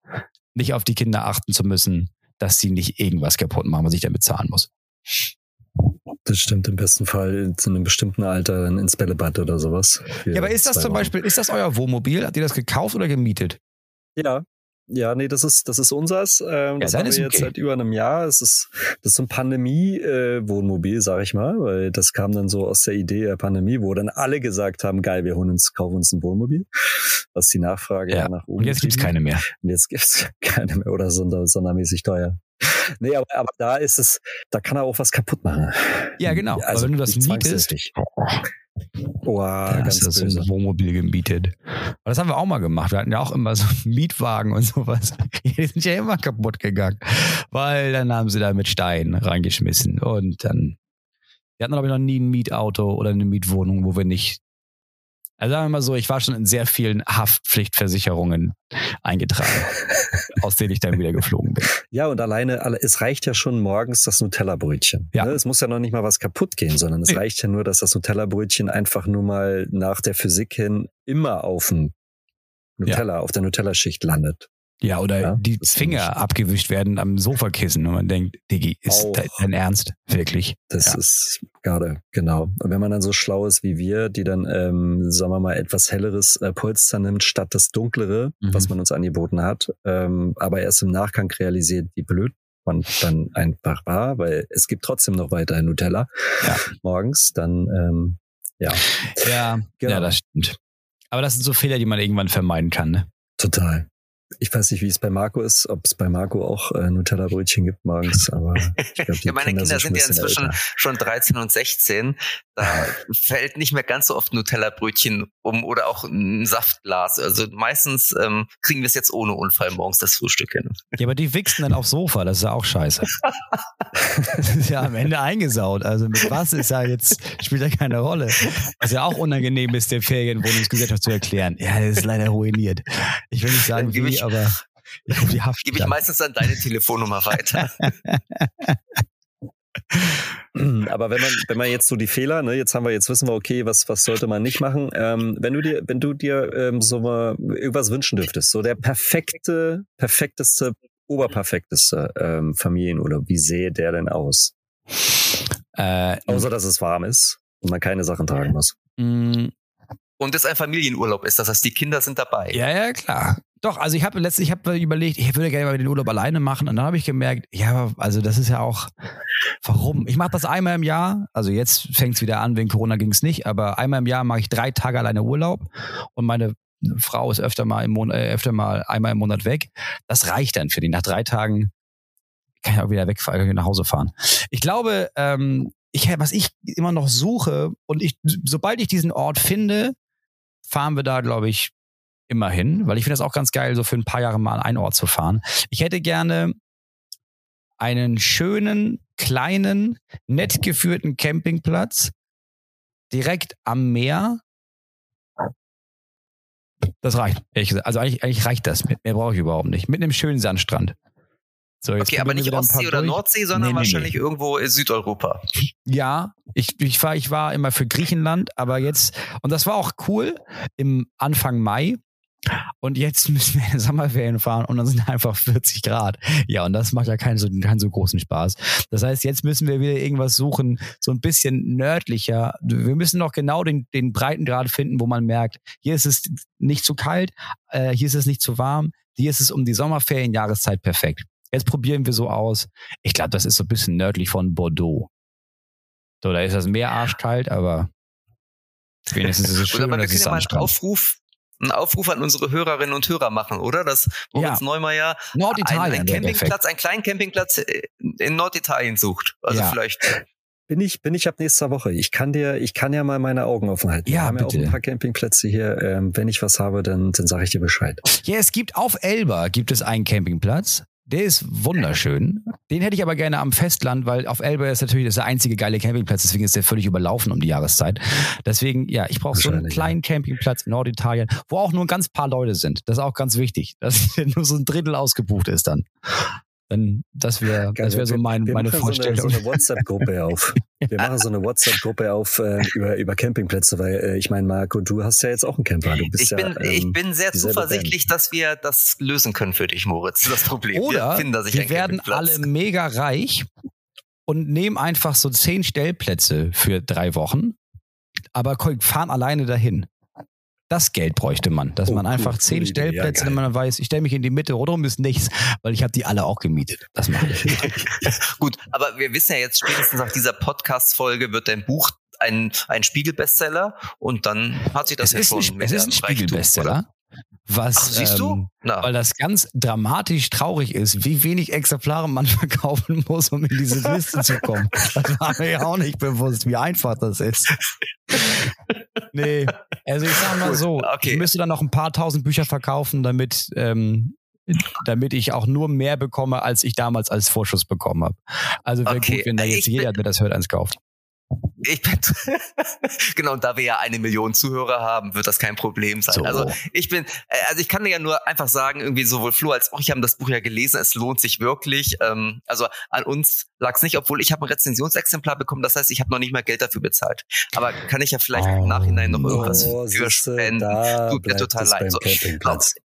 Nicht auf die Kinder achten zu müssen, dass sie nicht irgendwas kaputt machen, was ich dann bezahlen muss. Das stimmt im besten Fall zu einem bestimmten Alter dann ins Bällebad oder sowas. Ja, aber ist das zum Beispiel, ist das euer Wohnmobil? Habt ihr das gekauft oder gemietet? Ja, ja, nee, das ist, das ist unseres. Ähm, ja, das haben wir jetzt okay. seit über einem Jahr. Es ist, das ist so ein Pandemie-Wohnmobil, äh, sag ich mal, weil das kam dann so aus der Idee der Pandemie, wo dann alle gesagt haben, geil, wir holen uns, kaufen uns ein Wohnmobil. Was die Nachfrage ja. nach oben. Und jetzt gibt's keine mehr. Und jetzt gibt's keine mehr oder sonder, sondermäßig teuer. Nee, aber, aber da ist es, da kann er auch was kaputt machen. Ja, genau. Also, wenn du das mietest, Oh, ja, ganz das böse. Wohnmobil gemietet. Aber das haben wir auch mal gemacht. Wir hatten ja auch immer so Mietwagen und sowas. Die sind ja immer kaputt gegangen. Weil dann haben sie da mit Steinen reingeschmissen. Und dann, wir hatten, glaube ich, noch nie ein Mietauto oder eine Mietwohnung, wo wir nicht also sagen wir mal so, ich war schon in sehr vielen Haftpflichtversicherungen eingetragen, aus denen ich dann wieder geflogen bin. Ja, und alleine, es reicht ja schon morgens das Nutella-Brötchen. Ja. Ne? Es muss ja noch nicht mal was kaputt gehen, sondern es reicht ja nur, dass das Nutella-Brötchen einfach nur mal nach der Physik hin immer auf dem Nutella, ja. auf der Nutella-Schicht landet. Ja, oder ja, die Finger abgewischt werden am Sofakissen und man denkt, Diggi, ist Auch. dein Ernst? Wirklich? Das ja. ist gerade, genau. Und wenn man dann so schlau ist wie wir, die dann, ähm, sagen wir mal, etwas helleres äh, Polster nimmt, statt das dunklere, mhm. was man uns angeboten hat, ähm, aber erst im Nachgang realisiert, wie blöd man dann einfach war, weil es gibt trotzdem noch weiterhin Nutella ja. morgens, dann, ähm, ja. Ja, genau. ja, das stimmt. Aber das sind so Fehler, die man irgendwann vermeiden kann, ne? Total. Ich weiß nicht, wie es bei Marco ist, ob es bei Marco auch äh, Nutella-Brötchen gibt morgens, aber ich glaube, ja, meine Kinder, Kinder sind ja inzwischen älter. schon 13 und 16. Da fällt nicht mehr ganz so oft Nutella-Brötchen um oder auch ein Saftglas. Also meistens ähm, kriegen wir es jetzt ohne Unfall morgens das Frühstück hin. Ja, aber die wichsen dann aufs Sofa, das ist ja auch scheiße. das ist ja am Ende eingesaut. Also mit was ist ja jetzt, spielt ja keine Rolle. Was ja auch unangenehm ist, der Ferienwohnungsgesellschaft zu erklären. Ja, das ist leider ruiniert. Ich will nicht sagen, wie, ich, aber ich rufe die Haft. Gebe ich meistens dann deine Telefonnummer weiter. Aber wenn man, wenn man jetzt so die Fehler, ne, jetzt haben wir, jetzt wissen wir, okay, was, was sollte man nicht machen. Ähm, wenn du dir, wenn du dir ähm, so mal irgendwas wünschen dürftest, so der perfekte, perfekteste, oberperfekteste ähm, Familienurlaub, wie sähe der denn aus? Äh, Außer dass es warm ist und man keine Sachen tragen muss. Und es ein Familienurlaub ist, das heißt, die Kinder sind dabei. Ja, ja, klar. Doch, also ich habe letztlich ich hab überlegt, ich würde gerne mal den Urlaub alleine machen und dann habe ich gemerkt, ja, also das ist ja auch, warum? Ich mache das einmal im Jahr, also jetzt fängt es wieder an, wegen Corona ging es nicht, aber einmal im Jahr mache ich drei Tage alleine Urlaub und meine Frau ist öfter mal im Monat, äh, öfter mal einmal im Monat weg. Das reicht dann für die. Nach drei Tagen kann ich auch wieder wegfahren, nach Hause fahren. Ich glaube, ähm, ich, was ich immer noch suche und ich, sobald ich diesen Ort finde, fahren wir da, glaube ich, immerhin, weil ich finde das auch ganz geil, so für ein paar Jahre mal einen Ort zu fahren. Ich hätte gerne einen schönen, kleinen, nett geführten Campingplatz direkt am Meer. Das reicht. Also eigentlich, eigentlich reicht das. Mehr brauche ich überhaupt nicht. Mit einem schönen Sandstrand. So, okay, aber nicht Ostsee oder. Nordsee, sondern nee, nee, wahrscheinlich nee. irgendwo in Südeuropa. Ja, ich, ich, war, ich war immer für Griechenland, aber jetzt, und das war auch cool, im Anfang Mai. Und jetzt müssen wir in Sommerferien fahren und dann sind einfach 40 Grad. Ja, und das macht ja keinen so, keinen so großen Spaß. Das heißt, jetzt müssen wir wieder irgendwas suchen, so ein bisschen nördlicher. Wir müssen noch genau den, den Breitengrad finden, wo man merkt, hier ist es nicht zu kalt, äh, hier ist es nicht zu warm, hier ist es um die Sommerferienjahreszeit perfekt. Jetzt probieren wir so aus. Ich glaube, das ist so ein bisschen nördlich von Bordeaux. So, da ist das Meer arschkalt, aber wenigstens ist es schön, aber wir können ja mal einen Aufruf, einen Aufruf an unsere Hörerinnen und Hörer machen, oder? Dass Moritz ja. Neumeier Norditalien einen, Campingplatz, einen kleinen Campingplatz in Norditalien sucht. Also ja. vielleicht bin ich, bin ich ab nächster Woche. Ich kann dir, ich kann ja mal meine Augen offen halten. Ja, Wir haben bitte. ja auch ein paar Campingplätze hier. Ähm, wenn ich was habe, dann, dann sage ich dir Bescheid. Ja, es gibt auf Elba gibt es einen Campingplatz. Der ist wunderschön. Den hätte ich aber gerne am Festland, weil auf Elba ist natürlich das der einzige geile Campingplatz, deswegen ist der völlig überlaufen um die Jahreszeit. Deswegen, ja, ich brauche so einen kleinen Campingplatz in Norditalien, wo auch nur ein ganz paar Leute sind. Das ist auch ganz wichtig, dass nur so ein Drittel ausgebucht ist dann. Dann, das wäre das wär so mein, wir meine Vorstellung. So eine, so eine WhatsApp-Gruppe auf. Wir machen so eine WhatsApp-Gruppe auf äh, über, über Campingplätze, weil äh, ich meine, Marco, du hast ja jetzt auch einen Camper. Du bist ich, bin, ja, ähm, ich bin sehr zuversichtlich, Band. dass wir das lösen können für dich, Moritz. Das Problem. Oder wir, finden, wir werden alle mega reich und nehmen einfach so zehn Stellplätze für drei Wochen, aber fahren alleine dahin. Das Geld bräuchte man, dass oh, man einfach cool, zehn Stellplätze, wenn man weiß, ich stelle mich in die Mitte, rundum ist nichts, weil ich habe die alle auch gemietet. Das mache ich. Gut, aber wir wissen ja jetzt spätestens nach dieser Podcast-Folge wird dein Buch ein, ein Spiegel-Bestseller und dann hat sich das es ja schon. Ein, es ist ein Spiegel-Bestseller. Was, Ach, siehst du? Ähm, weil das ganz dramatisch traurig ist, wie wenig Exemplare man verkaufen muss, um in diese Liste zu kommen. Das war mir ja auch nicht bewusst, wie einfach das ist. Nee, also ich sag mal so, okay. ich müsste dann noch ein paar tausend Bücher verkaufen, damit, ähm, damit ich auch nur mehr bekomme, als ich damals als Vorschuss bekommen habe. Also wäre okay. gut, wenn da jetzt ich jeder, der das hört, eins kauft. Ich bin genau, und da wir ja eine Million Zuhörer haben, wird das kein Problem sein. So. Also ich bin, äh, also ich kann dir ja nur einfach sagen, irgendwie sowohl Flo als auch ich haben das Buch ja gelesen. Es lohnt sich wirklich. Ähm, also an uns lag es nicht, obwohl ich habe ein Rezensionsexemplar bekommen. Das heißt, ich habe noch nicht mal Geld dafür bezahlt. Aber kann ich ja vielleicht oh, im Nachhinein noch irgendwas oh, für spenden. Tut mir total leid. So,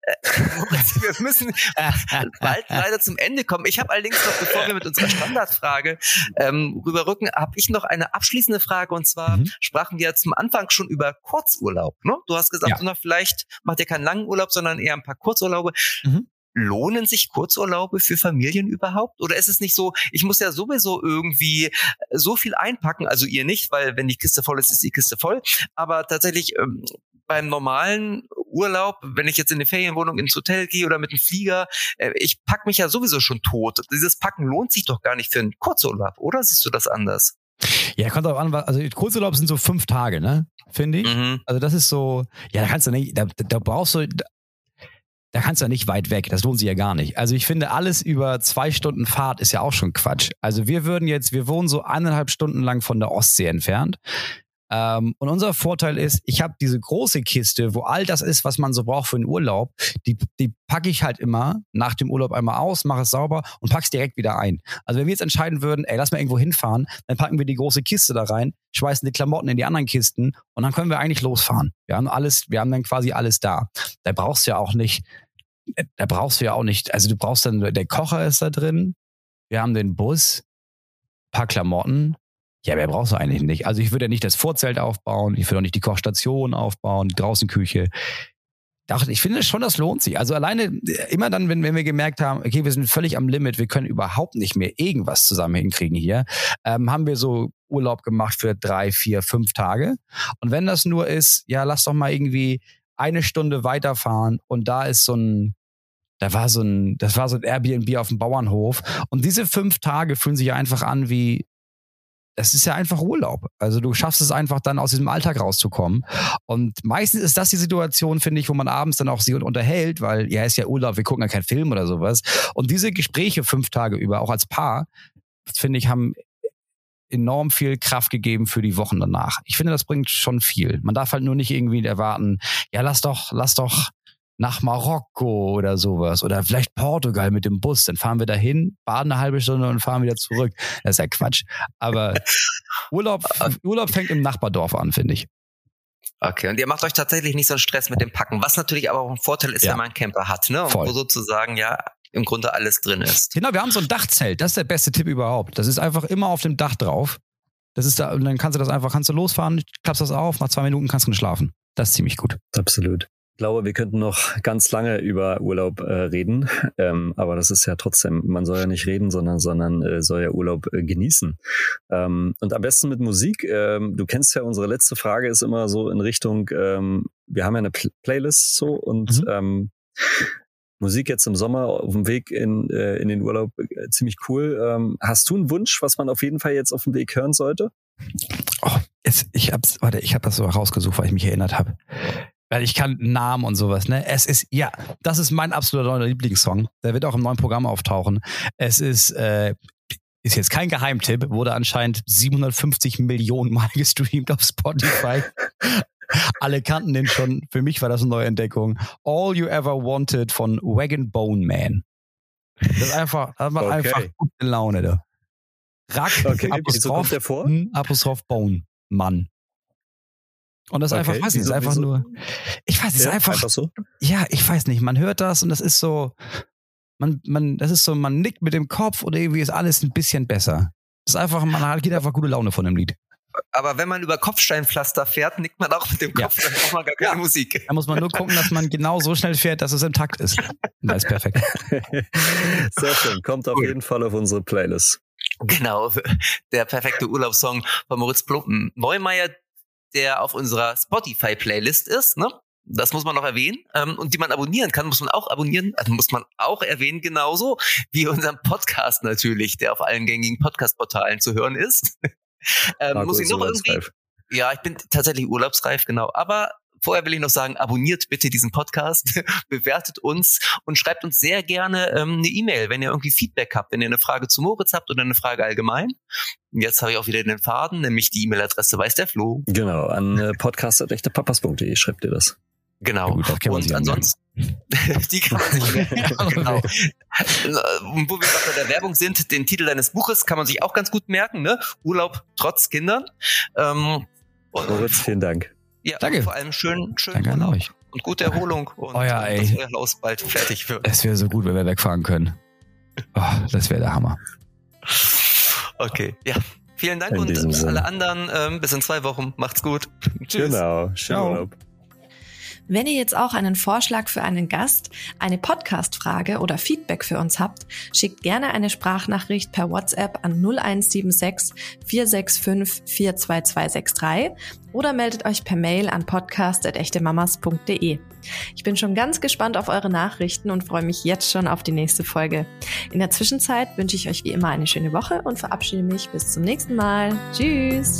wir müssen äh, bald leider zum Ende kommen. Ich habe allerdings noch, bevor wir mit unserer Standardfrage ähm, rüberrücken, habe ich noch eine abschließende Frage. Und zwar mhm. sprachen wir zum Anfang schon über Kurzurlaub. Ne? Du hast gesagt, ja. na, vielleicht macht ihr keinen langen Urlaub, sondern eher ein paar Kurzurlaube. Mhm lohnen sich Kurzurlaube für Familien überhaupt? Oder ist es nicht so, ich muss ja sowieso irgendwie so viel einpacken, also ihr nicht, weil wenn die Kiste voll ist, ist die Kiste voll. Aber tatsächlich ähm, beim normalen Urlaub, wenn ich jetzt in eine Ferienwohnung ins Hotel gehe oder mit dem Flieger, äh, ich pack mich ja sowieso schon tot. Dieses Packen lohnt sich doch gar nicht für einen Kurzurlaub, oder siehst du das anders? Ja, kommt auch an, also Kurzurlaub sind so fünf Tage, ne? Finde ich. Mhm. Also das ist so, ja, da kannst du nicht, da, da brauchst du, da kannst du ja nicht weit weg. Das lohnt sich ja gar nicht. Also ich finde, alles über zwei Stunden Fahrt ist ja auch schon Quatsch. Also wir würden jetzt, wir wohnen so eineinhalb Stunden lang von der Ostsee entfernt. Ähm, und unser Vorteil ist, ich habe diese große Kiste, wo all das ist, was man so braucht für einen Urlaub, die, die packe ich halt immer nach dem Urlaub einmal aus, mache es sauber und pack's direkt wieder ein. Also wenn wir jetzt entscheiden würden, ey, lass mal irgendwo hinfahren, dann packen wir die große Kiste da rein, schmeißen die Klamotten in die anderen Kisten und dann können wir eigentlich losfahren. Wir haben alles, wir haben dann quasi alles da. Da brauchst du ja auch nicht, da brauchst du ja auch nicht, also du brauchst dann, der Kocher ist da drin, wir haben den Bus, paar Klamotten, ja, wer brauchst du eigentlich nicht? Also ich würde ja nicht das Vorzelt aufbauen, ich würde auch nicht die Kochstation aufbauen, die Draußenküche. Ich finde schon, das lohnt sich. Also alleine immer dann, wenn, wenn wir gemerkt haben, okay, wir sind völlig am Limit, wir können überhaupt nicht mehr irgendwas zusammen hinkriegen hier, ähm, haben wir so Urlaub gemacht für drei, vier, fünf Tage. Und wenn das nur ist, ja, lass doch mal irgendwie eine Stunde weiterfahren und da ist so ein, da war so ein, das war so ein Airbnb auf dem Bauernhof. Und diese fünf Tage fühlen sich einfach an wie das ist ja einfach Urlaub. Also du schaffst es einfach dann aus diesem Alltag rauszukommen. Und meistens ist das die Situation, finde ich, wo man abends dann auch sich unterhält, weil ja ist ja Urlaub, wir gucken ja keinen Film oder sowas. Und diese Gespräche fünf Tage über, auch als Paar, finde ich, haben enorm viel Kraft gegeben für die Wochen danach. Ich finde, das bringt schon viel. Man darf halt nur nicht irgendwie erwarten, ja, lass doch, lass doch nach Marokko oder sowas oder vielleicht Portugal mit dem Bus. Dann fahren wir dahin, baden eine halbe Stunde und fahren wieder zurück. Das ist ja Quatsch. Aber Urlaub, Urlaub fängt im Nachbardorf an, finde ich. Okay, und ihr macht euch tatsächlich nicht so einen Stress mit dem Packen, was natürlich aber auch ein Vorteil ist, ja. wenn man einen Camper hat, ne? Und wo sozusagen ja im Grunde alles drin ist. Genau, wir haben so ein Dachzelt, das ist der beste Tipp überhaupt. Das ist einfach immer auf dem Dach drauf. Das ist da, und dann kannst du das einfach, kannst du losfahren, klappst das auf, nach zwei Minuten kannst du schlafen. Das ist ziemlich gut. Absolut glaube, wir könnten noch ganz lange über Urlaub äh, reden, ähm, aber das ist ja trotzdem, man soll ja nicht reden, sondern, sondern äh, soll ja Urlaub äh, genießen. Ähm, und am besten mit Musik. Ähm, du kennst ja, unsere letzte Frage ist immer so in Richtung, ähm, wir haben ja eine Pl Playlist so und mhm. ähm, Musik jetzt im Sommer auf dem Weg in, äh, in den Urlaub äh, ziemlich cool. Ähm, hast du einen Wunsch, was man auf jeden Fall jetzt auf dem Weg hören sollte? Oh, jetzt, ich hab's, warte, ich habe das so rausgesucht, weil ich mich erinnert habe. Weil ich kann Namen und sowas, ne? Es ist, ja, das ist mein absoluter neuer Lieblingssong. Der wird auch im neuen Programm auftauchen. Es ist, äh, ist jetzt kein Geheimtipp, wurde anscheinend 750 Millionen Mal gestreamt auf Spotify. Alle kannten den schon. Für mich war das eine neue Entdeckung. All You Ever Wanted von Wagon Bone Man. Das ist einfach, das macht okay. einfach gute Laune da. Rack, okay, Apostroph, Apostroph Bone Mann. Und das ist okay. einfach, weiß nicht, ist einfach wieso? nur, ich weiß, es ja, ist einfach, einfach so? ja, ich weiß nicht, man hört das und das ist so, man, man, das ist so, man nickt mit dem Kopf und irgendwie ist alles ein bisschen besser. Das ist einfach, man geht einfach gute Laune von dem Lied. Aber wenn man über Kopfsteinpflaster fährt, nickt man auch mit dem Kopf, ja. dann braucht man gar keine ja. Musik. Da muss man nur gucken, dass man genau so schnell fährt, dass es im Takt ist. Das ist perfekt. Sehr schön. Kommt auf cool. jeden Fall auf unsere Playlist. Genau, der perfekte Urlaubssong von Moritz Plumpen. Neumeier, der auf unserer Spotify-Playlist ist, ne? Das muss man noch erwähnen. Ähm, und die man abonnieren kann, muss man auch abonnieren, also muss man auch erwähnen, genauso wie unseren Podcast natürlich, der auf allen gängigen Podcast-Portalen zu hören ist. ähm, muss ich noch irgendwie. Ja, ich bin tatsächlich urlaubsreif, genau. Aber Vorher will ich noch sagen, abonniert bitte diesen Podcast, bewertet uns und schreibt uns sehr gerne ähm, eine E-Mail, wenn ihr irgendwie Feedback habt, wenn ihr eine Frage zu Moritz habt oder eine Frage allgemein. Jetzt habe ich auch wieder den Faden, nämlich die E-Mail-Adresse weiß der Flo. Genau, an äh, podcast.echtepapas.de schreibt ihr das. Genau. Ja, gut, und ansonsten, die kann man sich merken. genau. Und wo wir gerade bei der Werbung sind, den Titel deines Buches kann man sich auch ganz gut merken, ne? Urlaub trotz Kindern. Ähm, Moritz, vielen Dank. Ja, Danke. vor allem schön, schön Danke an euch. und gute Erholung. Und oh ja, dass euer Haus bald fertig wird. Es wäre so gut, wenn wir wegfahren können. Oh, das wäre der Hammer. Okay, ja. Vielen Dank in und alle anderen ähm, bis in zwei Wochen. Macht's gut. Tschüss. Genau. Schönen Urlaub. Wenn ihr jetzt auch einen Vorschlag für einen Gast, eine Podcast-Frage oder Feedback für uns habt, schickt gerne eine Sprachnachricht per WhatsApp an 0176 465 42263 oder meldet euch per Mail an podcast.echtemamas.de. Ich bin schon ganz gespannt auf eure Nachrichten und freue mich jetzt schon auf die nächste Folge. In der Zwischenzeit wünsche ich euch wie immer eine schöne Woche und verabschiede mich bis zum nächsten Mal. Tschüss!